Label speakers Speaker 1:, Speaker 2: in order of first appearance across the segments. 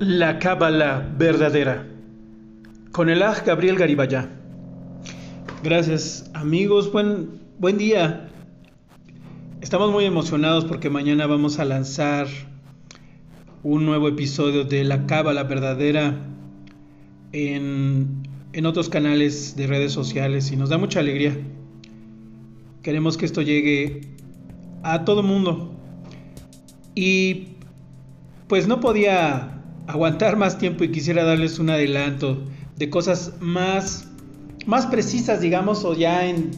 Speaker 1: La Cábala verdadera con el Aj Gabriel Garibaya. Gracias amigos, buen, buen día. Estamos muy emocionados porque mañana vamos a lanzar un nuevo episodio de La Cábala verdadera en, en otros canales de redes sociales y nos da mucha alegría. Queremos que esto llegue a todo mundo. Y pues no podía aguantar más tiempo y quisiera darles un adelanto de cosas más, más precisas, digamos, o ya en.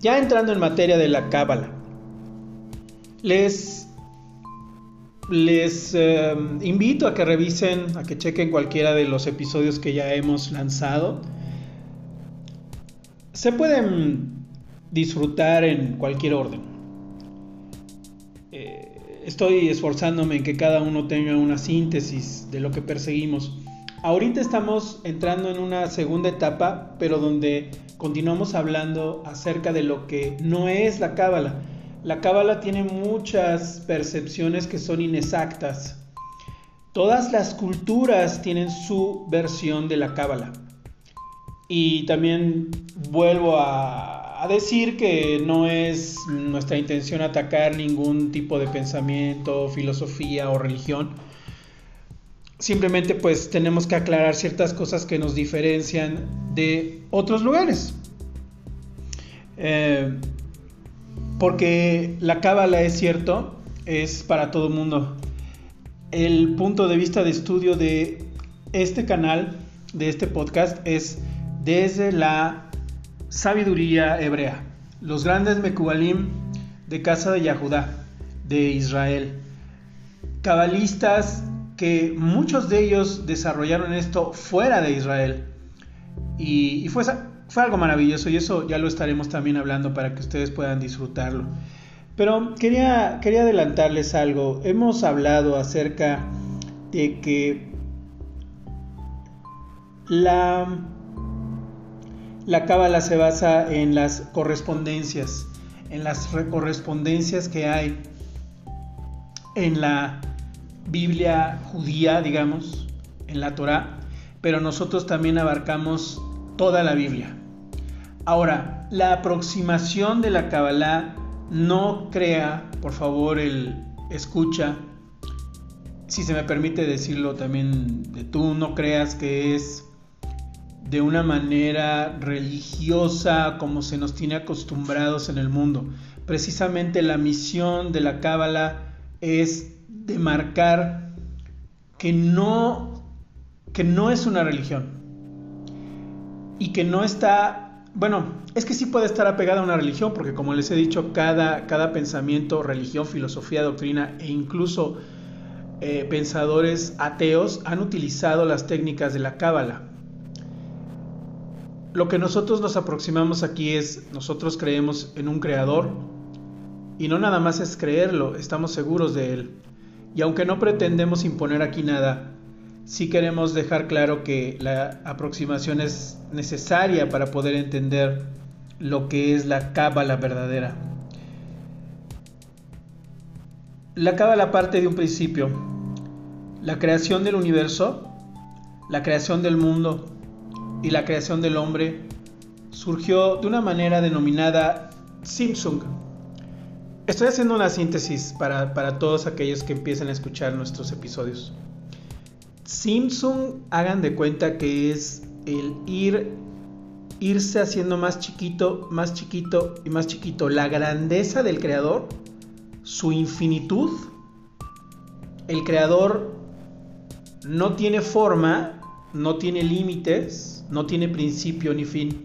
Speaker 1: Ya entrando en materia de la cábala. Les. Les eh, invito a que revisen, a que chequen cualquiera de los episodios que ya hemos lanzado. Se pueden disfrutar en cualquier orden. Eh, estoy esforzándome en que cada uno tenga una síntesis de lo que perseguimos. Ahorita estamos entrando en una segunda etapa, pero donde continuamos hablando acerca de lo que no es la cábala. La cábala tiene muchas percepciones que son inexactas. Todas las culturas tienen su versión de la cábala. Y también vuelvo a a decir que no es nuestra intención atacar ningún tipo de pensamiento, filosofía o religión. Simplemente pues tenemos que aclarar ciertas cosas que nos diferencian de otros lugares. Eh, porque la cábala es cierto, es para todo mundo. El punto de vista de estudio de este canal, de este podcast, es desde la sabiduría hebrea, los grandes Mekubalim de casa de Yahudá, de Israel, cabalistas que muchos de ellos desarrollaron esto fuera de Israel. Y, fue, fue algo maravilloso y eso ya lo estaremos también hablando para que ustedes puedan disfrutarlo. Pero quería, quería adelantarles algo. Hemos hablado acerca de que la la cábala se basa en las correspondencias, en las correspondencias que hay en la Biblia judía, digamos, en la Torá, pero nosotros también abarcamos toda la Biblia. Ahora, la aproximación de la Kabbalah no crea, por favor, el escucha, si se me permite decirlo también de tú, no creas que es de una manera religiosa como se nos tiene acostumbrados en el mundo. Precisamente la misión de la Cábala es de marcar que no, que no es una religión y que no está, bueno, es que sí puede estar apegada a una religión, porque como les he dicho, cada, cada pensamiento, religión, filosofía, doctrina e incluso eh, pensadores ateos han utilizado las técnicas de la Cábala lo que nosotros nos aproximamos aquí es, nosotros creemos en un creador y no nada más es creerlo, estamos seguros de él. Y aunque no pretendemos imponer aquí nada, sí queremos dejar claro que la aproximación es necesaria para poder entender lo que es la cábala verdadera. La cábala parte de un principio, la creación del universo, la creación del mundo, y la creación del hombre surgió de una manera denominada Simpson. Estoy haciendo una síntesis para, para todos aquellos que empiecen a escuchar nuestros episodios. Simpson, hagan de cuenta que es el ir irse haciendo más chiquito, más chiquito y más chiquito. La grandeza del creador, su infinitud. El creador no tiene forma, no tiene límites, no tiene principio ni fin.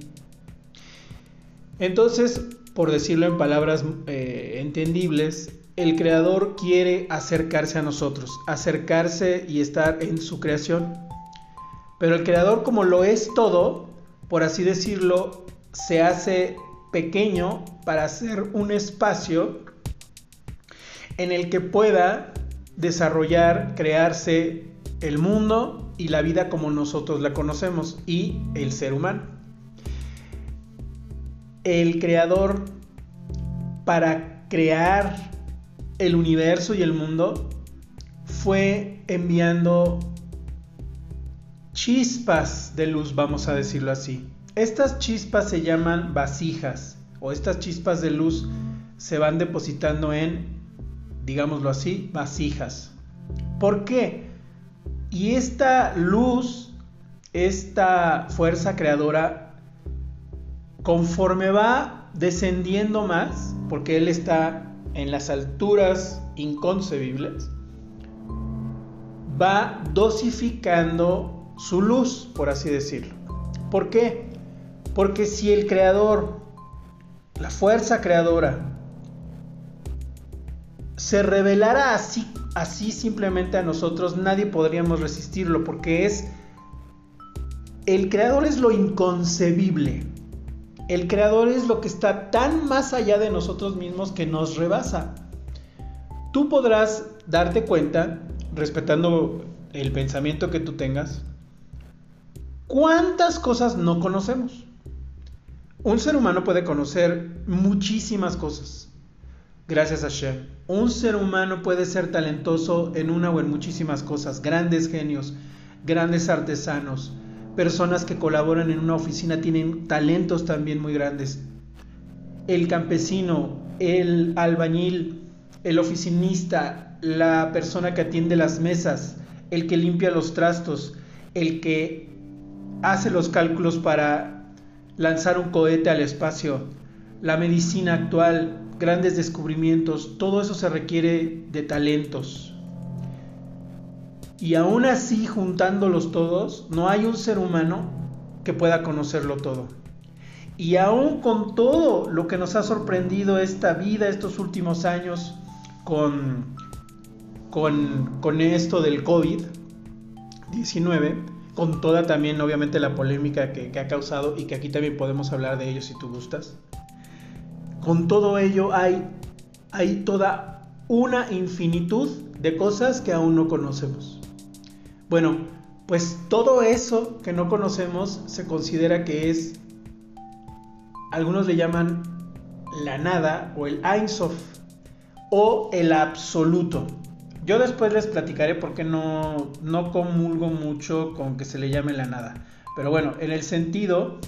Speaker 1: Entonces, por decirlo en palabras eh, entendibles, el creador quiere acercarse a nosotros, acercarse y estar en su creación. Pero el creador como lo es todo, por así decirlo, se hace pequeño para hacer un espacio en el que pueda desarrollar, crearse el mundo y la vida como nosotros la conocemos y el ser humano. El creador para crear el universo y el mundo fue enviando chispas de luz, vamos a decirlo así. Estas chispas se llaman vasijas o estas chispas de luz se van depositando en, digámoslo así, vasijas. ¿Por qué? Y esta luz, esta fuerza creadora, conforme va descendiendo más, porque Él está en las alturas inconcebibles, va dosificando su luz, por así decirlo. ¿Por qué? Porque si el creador, la fuerza creadora, se revelara así, así simplemente a nosotros, nadie podríamos resistirlo, porque es, el creador es lo inconcebible. El creador es lo que está tan más allá de nosotros mismos que nos rebasa. Tú podrás darte cuenta, respetando el pensamiento que tú tengas, cuántas cosas no conocemos. Un ser humano puede conocer muchísimas cosas. Gracias a Shem. Un ser humano puede ser talentoso en una o en muchísimas cosas. Grandes genios, grandes artesanos, personas que colaboran en una oficina tienen talentos también muy grandes. El campesino, el albañil, el oficinista, la persona que atiende las mesas, el que limpia los trastos, el que hace los cálculos para lanzar un cohete al espacio, la medicina actual, grandes descubrimientos, todo eso se requiere de talentos. Y aún así, juntándolos todos, no hay un ser humano que pueda conocerlo todo. Y aún con todo lo que nos ha sorprendido esta vida, estos últimos años, con, con, esto del COVID-19, con toda también obviamente la polémica que, que, ha causado y que aquí también podemos hablar de ello si tú gustas. Con todo ello hay, hay toda una infinitud de cosas que aún no conocemos. Bueno, pues todo eso que no conocemos se considera que es, algunos le llaman la nada o el Ein o el absoluto. Yo después les platicaré porque no, no comulgo mucho con que se le llame la nada. Pero bueno, en el sentido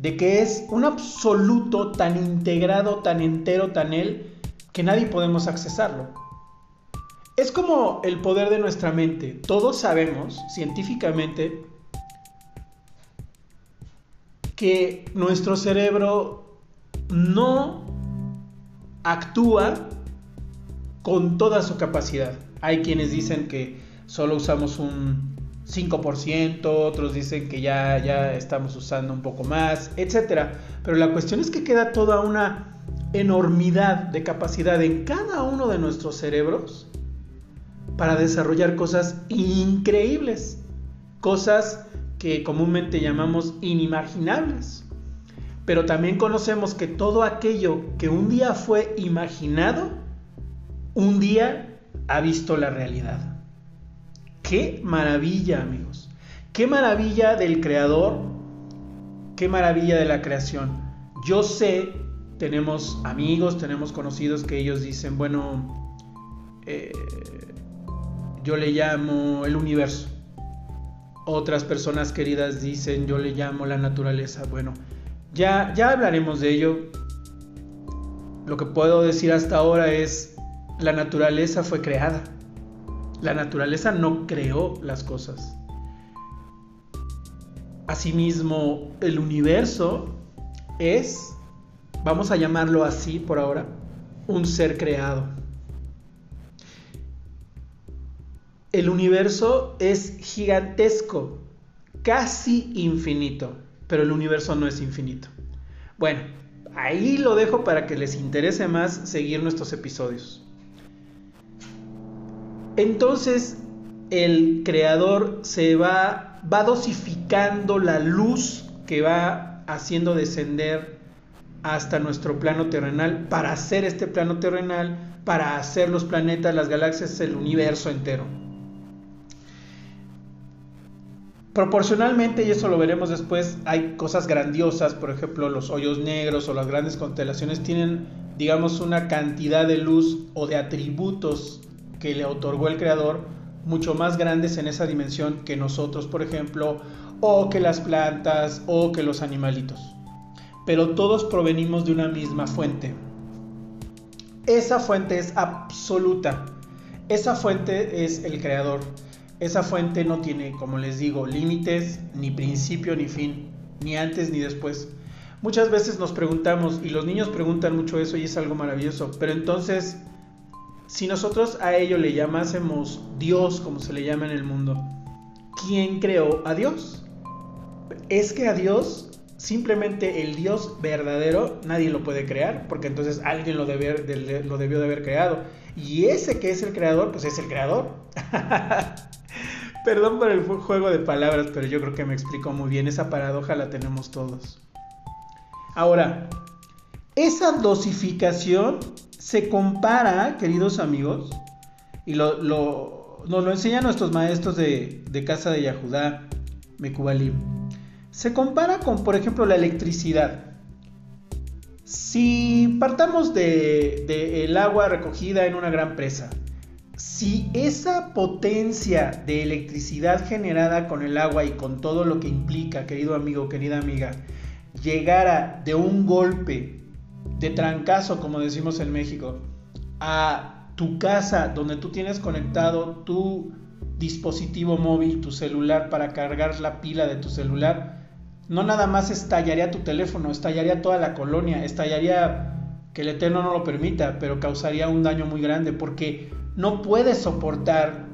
Speaker 1: de que es un absoluto tan integrado, tan entero, tan él, que nadie podemos accesarlo. Es como el poder de nuestra mente. Todos sabemos científicamente que nuestro cerebro no actúa con toda su capacidad. Hay quienes dicen que solo usamos un 5%, otros dicen que ya, ya estamos usando un poco más, etc. Pero la cuestión es que queda toda una enormidad de capacidad en cada uno de nuestros cerebros para desarrollar cosas increíbles, cosas que comúnmente llamamos inimaginables. Pero también conocemos que todo aquello que un día fue imaginado, un día ha visto la realidad. Qué maravilla, amigos. Qué maravilla del creador. Qué maravilla de la creación. Yo sé, tenemos amigos, tenemos conocidos que ellos dicen, bueno, eh, yo le llamo el universo. Otras personas queridas dicen, yo le llamo la naturaleza. Bueno, ya, ya hablaremos de ello. Lo que puedo decir hasta ahora es, la naturaleza fue creada. La naturaleza no creó las cosas. Asimismo, el universo es, vamos a llamarlo así por ahora, un ser creado. El universo es gigantesco, casi infinito, pero el universo no es infinito. Bueno, ahí lo dejo para que les interese más seguir nuestros episodios. Entonces, el creador se va, va dosificando la luz que va haciendo descender hasta nuestro plano terrenal para hacer este plano terrenal, para hacer los planetas, las galaxias, el universo entero. Proporcionalmente, y eso lo veremos después, hay cosas grandiosas, por ejemplo, los hoyos negros o las grandes constelaciones tienen, digamos, una cantidad de luz o de atributos que le otorgó el creador mucho más grandes en esa dimensión que nosotros, por ejemplo, o que las plantas, o que los animalitos. Pero todos provenimos de una misma fuente. Esa fuente es absoluta. Esa fuente es el creador. Esa fuente no tiene, como les digo, límites, ni principio, ni fin, ni antes ni después. Muchas veces nos preguntamos, y los niños preguntan mucho eso y es algo maravilloso, pero entonces, si nosotros a ello le llamásemos Dios, como se le llama en el mundo, ¿quién creó a Dios? Es que a Dios simplemente el Dios verdadero nadie lo puede crear, porque entonces alguien lo, debió de haber creado. Y ese que es el creador, pues es el creador. Perdón por el juego de palabras, pero yo creo que me explico muy bien. Esa paradoja la tenemos todos. Ahora, esa dosificación se compara, queridos amigos, y lo, nos lo enseñan nuestros maestros de, casa de Yahudá, Mekubalim. Se compara con, por ejemplo, la electricidad. Si partamos del de, el agua recogida en una gran presa, si esa potencia de electricidad generada con el agua y con todo lo que implica, querido amigo, querida amiga, llegara de un golpe, de trancazo, como decimos en México, a tu casa donde tú tienes conectado tu dispositivo móvil, tu celular, para cargar la pila de tu celular, no nada más estallaría tu teléfono, estallaría toda la colonia, estallaría que el Eterno no lo permita, pero causaría un daño muy grande porque no puedes soportar,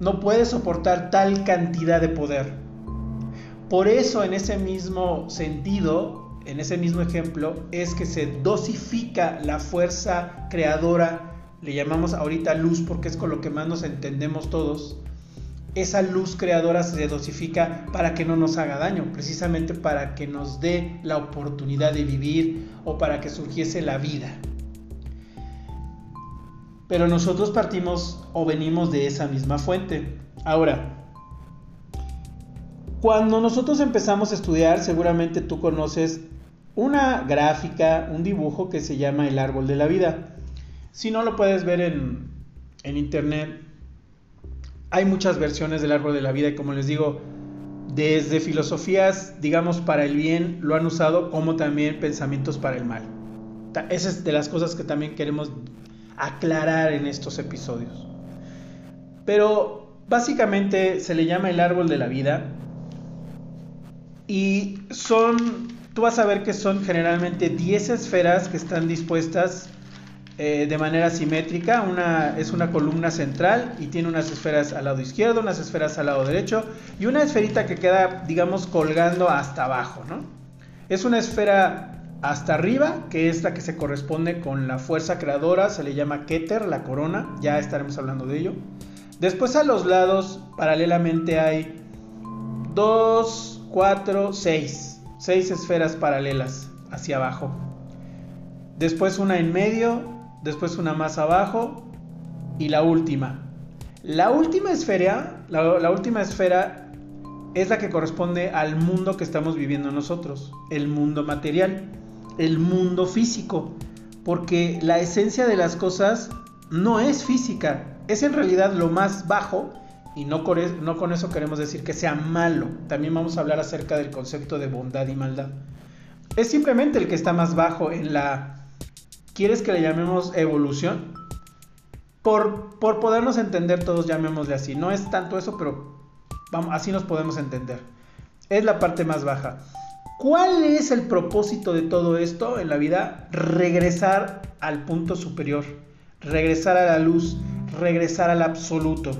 Speaker 1: no puedes soportar tal cantidad de poder. Por eso en ese mismo sentido, en ese mismo ejemplo, es que se dosifica la fuerza creadora, le llamamos ahorita luz porque es con lo que más nos entendemos todos. Esa luz creadora se dosifica para que no nos haga daño, precisamente para que nos dé la oportunidad de vivir o para que surgiese la vida. Pero nosotros partimos o venimos de esa misma fuente. Ahora, cuando nosotros empezamos a estudiar, seguramente tú conoces una gráfica, un dibujo que se llama el árbol de la vida. Si no lo puedes ver en, internet, hay muchas versiones del árbol de la vida y como les digo, desde filosofías, digamos, para el bien lo han usado como también pensamientos para el mal. Esa es de las cosas que también queremos aclarar en estos episodios. Pero básicamente se le llama el árbol de la vida y son, tú vas a ver que son generalmente 10 esferas que están dispuestas eh, de manera simétrica. Una es una columna central y tiene unas esferas al lado izquierdo, unas esferas al lado derecho y una esferita que queda, digamos, colgando hasta abajo, ¿no? Es una esfera hasta arriba, que es la que se corresponde con la fuerza creadora, se le llama Keter, la corona, ya estaremos hablando de ello. Después a los lados, paralelamente hay dos 4, 6. 6 esferas paralelas hacia abajo. Después una en medio, después una más abajo y la última. La última esfera, la, última esfera es la que corresponde al mundo que estamos viviendo nosotros, el mundo material, el mundo físico, porque la esencia de las cosas no es física, es en realidad lo más bajo y no con, eso queremos decir que sea malo. También vamos a hablar acerca del concepto de bondad y maldad. Es simplemente el que está más bajo en la... ¿Quieres que le llamemos evolución? Por, por podernos entender todos, llamémosle así. No es tanto eso, pero así nos podemos entender. Es la parte más baja. ¿Cuál es el propósito de todo esto en la vida? Regresar al punto superior, regresar a la luz, regresar al absoluto.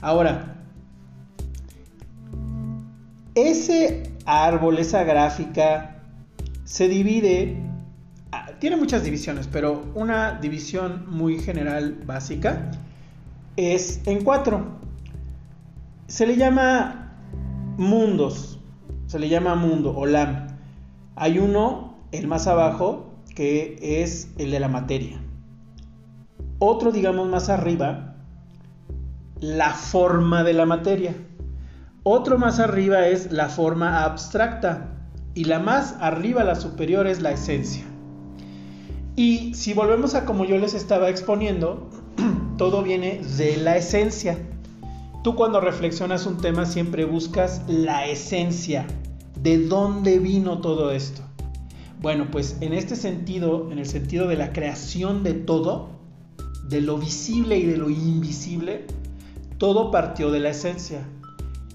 Speaker 1: Ahora, ese árbol, esa gráfica, se divide, ah, tiene muchas divisiones, pero una división muy general, básica, es en cuatro. Se le llama mundos, se le llama mundo o lam. Hay uno, el más abajo, que es el de la materia. Otro, digamos, más arriba, la forma de la materia. Otro más arriba es la forma abstracta y la más arriba, la superior, es la esencia. Y si volvemos a como yo les estaba exponiendo, todo viene de la esencia. Tú cuando reflexionas un tema siempre buscas la esencia, de dónde vino todo esto. Bueno, pues en este sentido, en el sentido de la creación de todo, de lo visible y de lo invisible, todo partió de la esencia.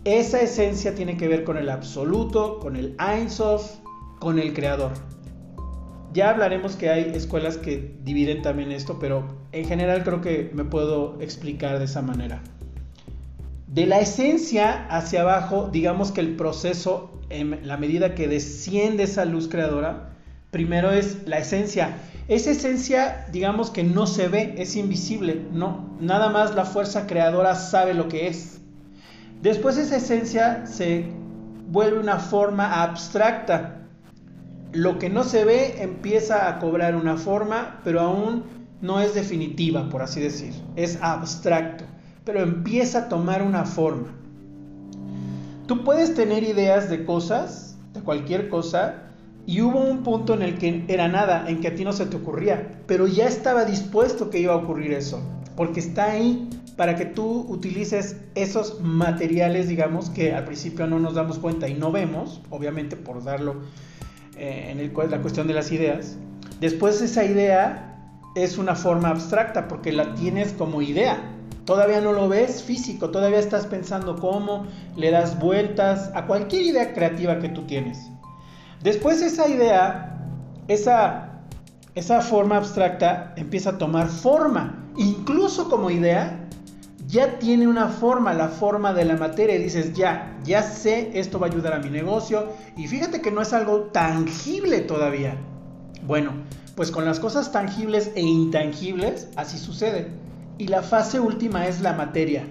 Speaker 1: Esa esencia tiene que ver con el absoluto, con el Ein Sof, con el creador. Ya hablaremos que hay escuelas que dividen también esto, pero en general creo que me puedo explicar de esa manera. De la esencia hacia abajo, digamos que el proceso, en la medida que desciende esa luz creadora, primero es la esencia. Esa esencia, digamos que no se ve, es invisible, no. Nada más la fuerza creadora sabe lo que es. Después esa esencia se vuelve una forma abstracta. Lo que no se ve empieza a cobrar una forma, pero aún no es definitiva, por así decir. Es abstracto, pero empieza a tomar una forma. Tú puedes tener ideas de cosas, de cualquier cosa, y hubo un punto en el que era nada, en que a ti no se te ocurría, pero ya estaba dispuesto que iba a ocurrir eso, porque está ahí para que tú utilices esos materiales, digamos, que al principio no nos damos cuenta y no vemos, obviamente por darlo eh, en el, la cuestión de las ideas. Después esa idea es una forma abstracta porque la tienes como idea. Todavía no lo ves físico, todavía estás pensando cómo, le das vueltas a cualquier idea creativa que tú tienes. Después esa idea, esa, esa forma abstracta empieza a tomar forma. Incluso como idea, ya tiene una forma, la forma de la materia. Y dices, ya, ya sé, esto va a ayudar a mi negocio. Y fíjate que no es algo tangible todavía. Bueno, pues con las cosas tangibles e intangibles, así sucede. Y la fase última es la materia.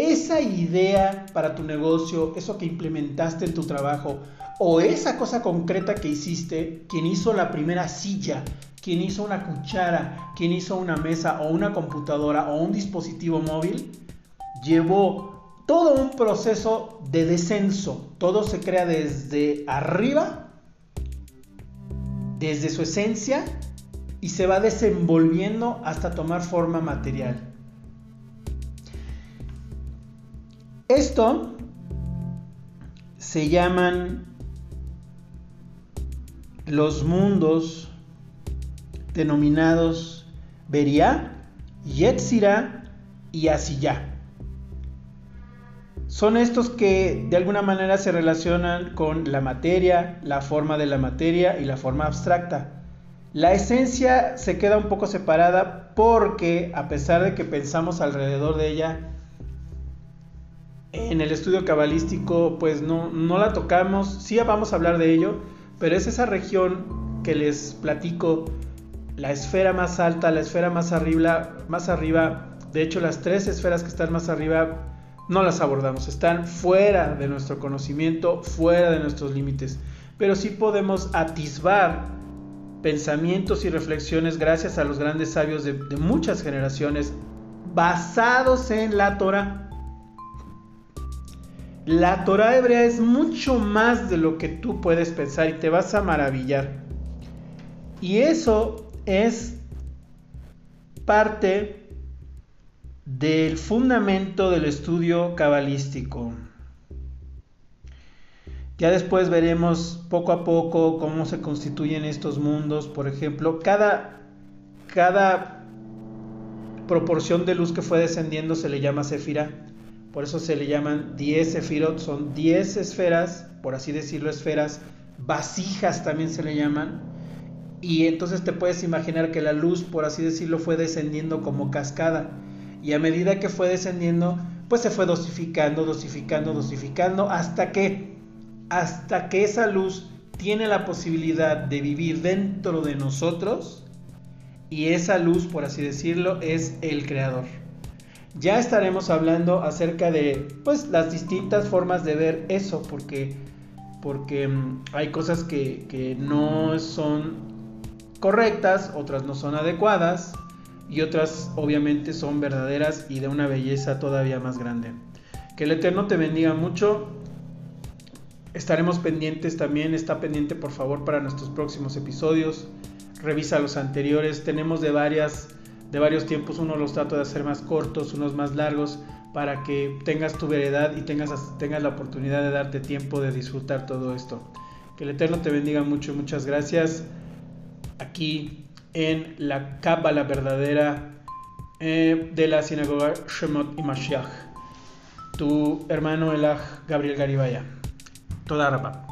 Speaker 1: Esa idea para tu negocio, eso que implementaste en tu trabajo, o esa cosa concreta que hiciste, quien hizo la primera silla, quien hizo una cuchara, quien hizo una mesa o una computadora o un dispositivo móvil, llevó todo un proceso de descenso. Todo se crea desde arriba, desde su esencia, y se va desenvolviendo hasta tomar forma material. Esto se llaman los mundos denominados Beria, Yetzira y Asiyah. Son estos que de alguna manera se relacionan con la materia, la forma de la materia y la forma abstracta. La esencia se queda un poco separada porque a pesar de que pensamos alrededor de ella, en el estudio cabalístico pues no, no la tocamos, sí vamos a hablar de ello, pero es esa región que les platico, la esfera más alta, la esfera más arriba, más arriba, de hecho las tres esferas que están más arriba no las abordamos, están fuera de nuestro conocimiento, fuera de nuestros límites, pero sí podemos atisbar pensamientos y reflexiones gracias a los grandes sabios de, de muchas generaciones basados en la Torah. La Torah hebrea es mucho más de lo que tú puedes pensar y te vas a maravillar. Y eso es parte del fundamento del estudio cabalístico. Ya después veremos poco a poco cómo se constituyen estos mundos. Por ejemplo, cada, cada proporción de luz que fue descendiendo se le llama Sefira. Por eso se le llaman 10 sefirot, son 10 esferas, por así decirlo, esferas, vasijas también se le llaman. Y entonces te puedes imaginar que la luz, por así decirlo, fue descendiendo como cascada. Y a medida que fue descendiendo, pues se fue dosificando, dosificando, dosificando, hasta que, hasta que esa luz tiene la posibilidad de vivir dentro de nosotros. Y esa luz, por así decirlo, es el creador. Ya estaremos hablando acerca de pues las distintas formas de ver eso, porque, porque mm, hay cosas que, que no son correctas, otras no son adecuadas y otras obviamente son verdaderas y de una belleza todavía más grande. Que el Eterno te bendiga mucho. Estaremos pendientes también, está pendiente por favor para nuestros próximos episodios. Revisa los anteriores, tenemos de varias de varios tiempos, uno los trato de hacer más cortos, unos más largos, para que tengas tu veredad y tengas, tengas la oportunidad de darte tiempo de disfrutar todo esto. Que el Eterno te bendiga mucho, muchas gracias. Aquí en la la verdadera eh, de la sinagoga Shemot y Mashiach. Tu hermano Elah Gabriel Garibaya. Toda rapa.